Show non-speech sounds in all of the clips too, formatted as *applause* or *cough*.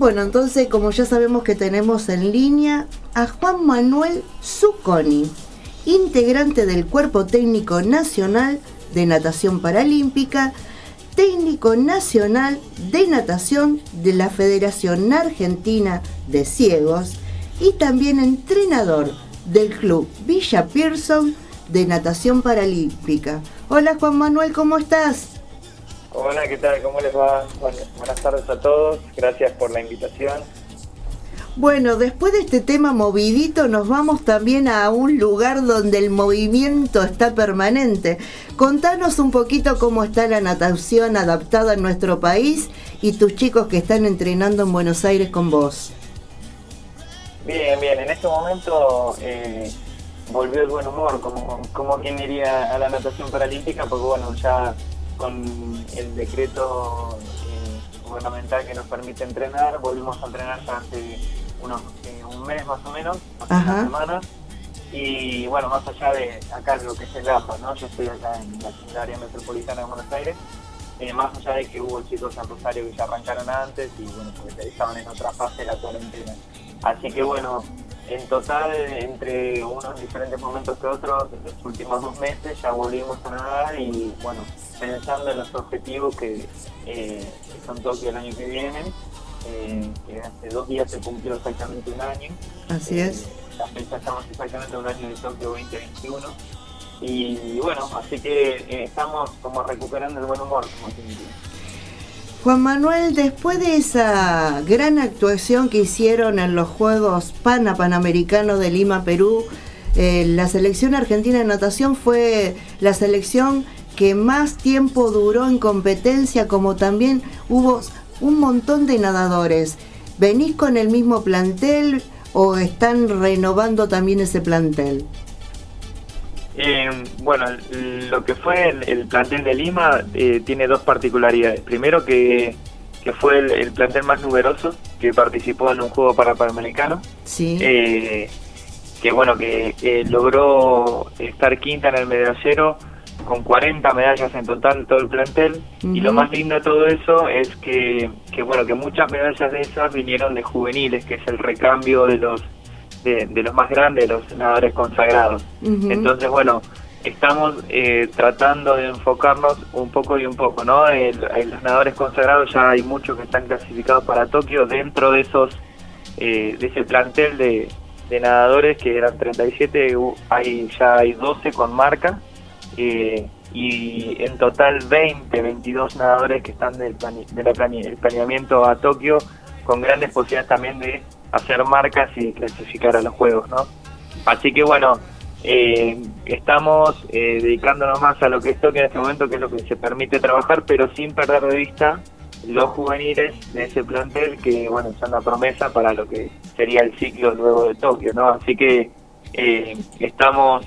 Bueno, entonces como ya sabemos que tenemos en línea a Juan Manuel Zucconi, integrante del Cuerpo Técnico Nacional de Natación Paralímpica, técnico nacional de natación de la Federación Argentina de Ciegos y también entrenador del Club Villa Pearson de Natación Paralímpica. Hola Juan Manuel, ¿cómo estás? Hola, ¿qué tal? ¿Cómo les va? buenas tardes a todos. Gracias por la invitación. Bueno, después de este tema movidito nos vamos también a un lugar donde el movimiento está permanente. Contanos un poquito cómo está la natación adaptada en nuestro país y tus chicos que están entrenando en Buenos Aires con vos. Bien, bien, en este momento eh, volvió el buen humor, como, como quien iría a la natación paralímpica, porque bueno, ya con el decreto eh, gubernamental que nos permite entrenar, volvimos a entrenar ya hace unos, eh, un mes más o menos, hace una semana. Y bueno, más allá de acá lo que es el APA, ¿no? Yo estoy acá en la área metropolitana de Buenos Aires, eh, más allá de que hubo chicos en Rosario que ya arrancaron antes y bueno, porque estaban en otra fase de la cuarentena. Así que bueno, en total, entre unos diferentes momentos que otros, en los últimos dos meses ya volvimos a nadar y bueno, pensando en los objetivos que, eh, son Tokio el año que viene, eh, que hace dos días se cumplió exactamente un año. Así es. Eh, la fecha estamos exactamente un año de Tokio 2021. Y bueno, así que eh, estamos como recuperando el buen humor, como. Juan Manuel, después de esa gran actuación que hicieron en los Juegos Pana Panamericanos de Lima, Perú, eh, la selección argentina de natación fue la selección que más tiempo duró en competencia, como también hubo un montón de nadadores. ¿Venís con el mismo plantel o están renovando también ese plantel? Eh, bueno, lo que fue el, plantel de Lima eh, tiene dos particularidades. Primero que, fue el, plantel más numeroso que participó en un juego para Panamericano. Sí. Eh, que bueno, que logró estar quinta en el medallero con 40 medallas en total todo el plantel. Y lo más lindo de todo eso es que, que, bueno, que muchas medallas de esas vinieron de juveniles, que es el recambio de los de, los más grandes, de los nadadores consagrados. Entonces, bueno, estamos eh, tratando de enfocarnos un poco y un poco, ¿no? En, los nadadores consagrados ya hay muchos que están clasificados para Tokio, dentro de esos, eh, de ese plantel de, nadadores que eran 37, hay, ya hay 12 con marca. Eh, y en total 20, 22 nadadores que están del, del planeamiento a Tokio con grandes posibilidades también de hacer marcas y clasificar a los juegos, ¿no? Así que bueno, eh, estamos eh, dedicándonos más a lo que es Tokio en este momento, que es lo que se permite trabajar, pero sin perder de vista los juveniles de ese plantel que, bueno, son la promesa para lo que sería el ciclo luego de Tokio, ¿no? Así que eh, estamos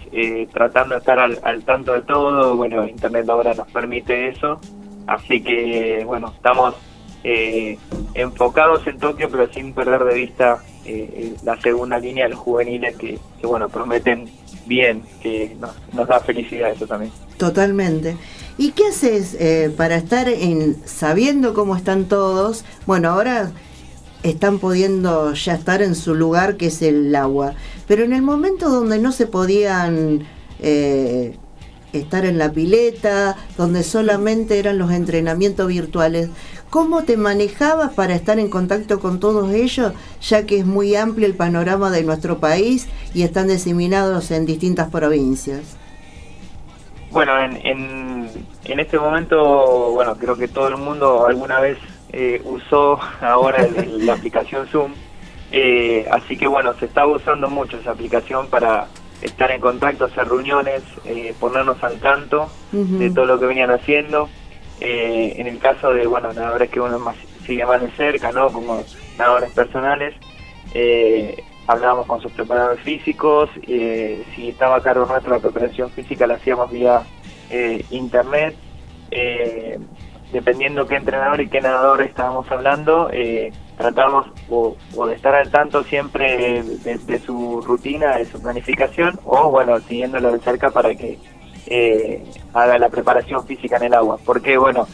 tratando de estar al, al, tanto de todo, bueno, Internet ahora nos permite eso, así que, bueno, estamos eh, enfocados en Tokio, pero sin perder de vista eh, la segunda línea de los juveniles que, bueno, prometen bien, que nos, da felicidad eso también. Totalmente. ¿Y qué haces eh, para estar en sabiendo cómo están todos? Bueno, ahora están pudiendo ya estar en su lugar que es el agua, pero en el momento donde no se podían eh, estar en la pileta, donde solamente eran los entrenamientos virtuales. ¿Cómo te manejabas para estar en contacto con todos ellos, ya que es muy amplio el panorama de nuestro país y están diseminados en distintas provincias? Bueno, en, en, este momento, bueno, creo que todo el mundo alguna vez eh, usó ahora la aplicación Zoom, eh, así que bueno, se está usando mucho esa aplicación para estar en contacto, hacer reuniones, eh, ponernos al tanto de todo lo que venían haciendo. Eh, en el caso de, bueno, nadadores que uno más, sigue más de cerca, ¿no? Como nadadores personales, eh, hablábamos con sus preparadores físicos, si estaba a cargo nuestra la preparación física la hacíamos vía internet, dependiendo qué entrenador y qué nadador estábamos hablando, tratamos o, de estar al tanto siempre de, su rutina, de su planificación, o bueno, siguiéndolo de cerca para que eh, haga la preparación física en el agua. Porque bueno,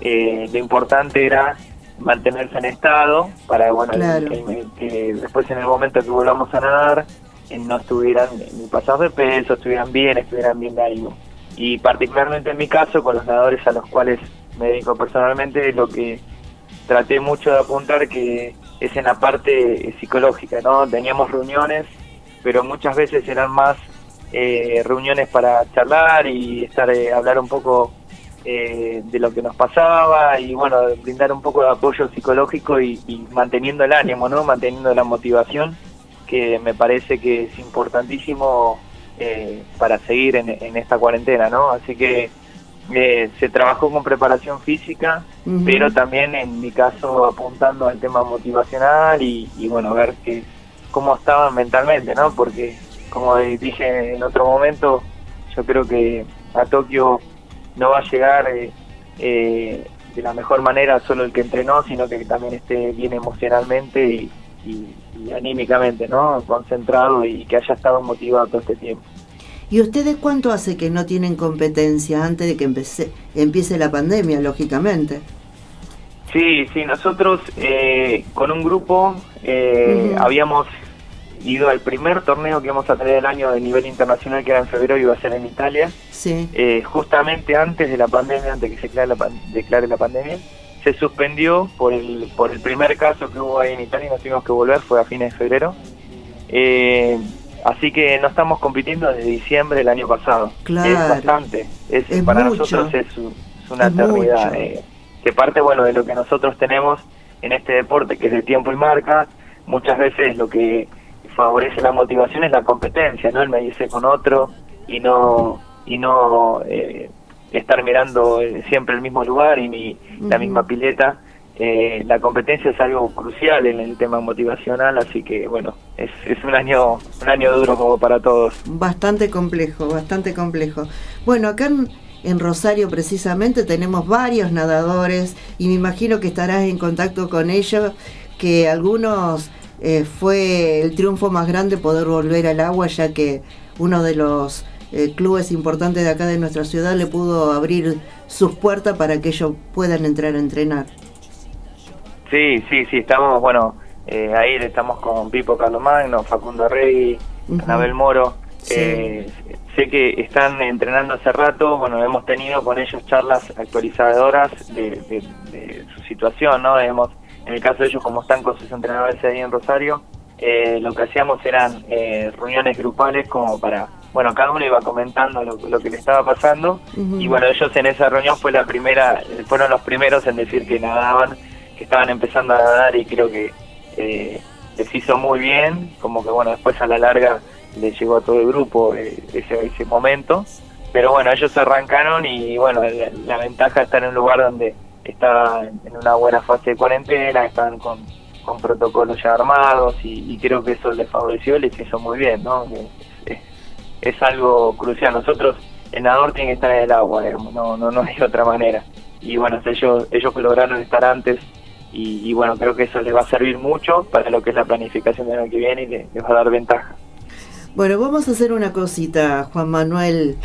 eh, lo importante era mantenerse en estado para bueno que, después en el momento que volvamos a nadar eh, no estuvieran ni pasados de peso, estuvieran bien, estuvieran bien de algo. Y particularmente en mi caso, con los nadadores a los cuales me dedico personalmente, lo que traté mucho de apuntar que es en la parte psicológica, ¿no? Teníamos reuniones, pero muchas veces eran más eh, reuniones para charlar y estar eh, hablar un poco eh, de lo que nos pasaba y bueno, brindar un poco de apoyo psicológico y, manteniendo el ánimo, ¿no? Manteniendo la motivación, que me parece que es importantísimo eh, para seguir en, esta cuarentena, ¿no? Así que eh, se trabajó con preparación física, pero también en mi caso apuntando al tema motivacional y, y bueno, ver que, cómo estaban mentalmente, ¿no? Porque como dije en otro momento, yo creo que a Tokio no va a llegar eh, eh, de la mejor manera solo el que entrenó, sino que también esté bien emocionalmente y, anímicamente, ¿no? Concentrado y que haya estado motivado todo este tiempo. ¿Y ustedes cuánto hace que no tienen competencia antes de que empece, empiece la pandemia, lógicamente? Sí, sí, nosotros eh, con un grupo habíamos ido al primer torneo que vamos a tener el año de nivel internacional, que era en febrero y iba a ser en Italia. Sí. Eh, justamente antes de la pandemia, antes que se declare la, declare la pandemia, se suspendió por el, por el primer caso que hubo ahí en Italia y nos tuvimos que volver, fue a fines de febrero. Eh, así que no estamos compitiendo desde diciembre del año pasado. Claro. Es bastante. Es, para nosotros es, una eternidad. Eh, que parte bueno de lo que nosotros tenemos en este deporte, que es de tiempo y marca, muchas veces lo que favorece la motivación es la competencia, ¿no? El medirse con otro y no y no eh, estar mirando eh, siempre el mismo lugar y la misma pileta. Eh, la competencia es algo crucial en el tema motivacional, así que bueno, es, es un año un año duro como para todos. Bastante complejo, bastante complejo. Bueno, acá en, Rosario precisamente tenemos varios nadadores y me imagino que estarás en contacto con ellos, que algunos eh, fue el triunfo más grande poder volver al agua, ya que uno de los eh, clubes importantes de acá de nuestra ciudad le pudo abrir sus puertas para que ellos puedan entrar a entrenar. Sí, sí, sí, estamos, bueno, eh, ahí estamos con Pipo Carlomagno, Facundo Rey, Anabel Moro. sé que están entrenando hace rato, bueno, hemos tenido con ellos charlas actualizadoras de, de su situación, ¿no? Hemos en el caso de ellos, como están con sus entrenadores ahí en Rosario, eh, lo que hacíamos eran eh, reuniones grupales como para, bueno, cada uno iba comentando lo, que le estaba pasando y bueno, ellos en esa reunión fue la primera, fueron los primeros en decir que nadaban, estaban empezando a nadar y creo que eh, les hizo muy bien, como que bueno, después a la larga le llegó a todo el grupo ese, ese momento, pero bueno, ellos arrancaron y bueno, la, la ventaja estar en un lugar donde está en una buena fase de cuarentena, están con, con protocolos ya armados y, creo que eso les favoreció, les hizo muy bien, ¿no? Es, algo crucial. Nosotros, el nadador tiene que estar en el agua, no, no, no hay otra manera. Y bueno, ellos, ellos lograron estar antes y, bueno, creo que eso les va a servir mucho para lo que es la planificación del año que viene y les, va a dar ventaja. Bueno, vamos a hacer una cosita, Juan Manuel.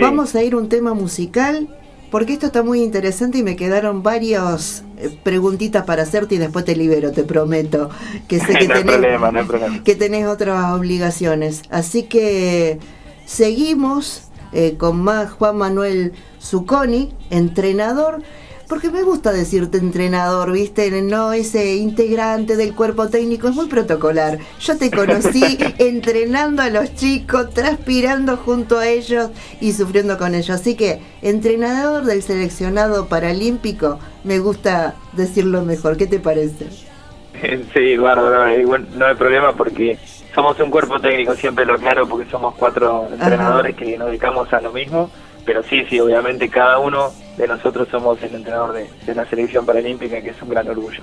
Vamos a ir un tema musical porque esto está muy interesante y me quedaron varias eh, preguntitas para hacerte y después te libero, te prometo. Que sé *laughs* que, tenés, que tenés otras obligaciones. Así que seguimos eh, con más Juan Manuel Zucconi, entrenador porque me gusta decirte entrenador, ¿viste? No ese integrante del cuerpo técnico, es muy protocolar. Yo te conocí *laughs* entrenando a los chicos, transpirando junto a ellos y sufriendo con ellos. Así que, entrenador del seleccionado paralímpico, me gusta decirlo mejor. ¿Qué te parece? *laughs* Sí, bárbaro, no hay problema porque somos un cuerpo técnico, siempre lo claro, porque somos cuatro entrenadores que nos dedicamos a lo mismo pero sí, sí, obviamente cada uno de nosotros somos el entrenador de, la selección paralímpica, que es un gran orgullo.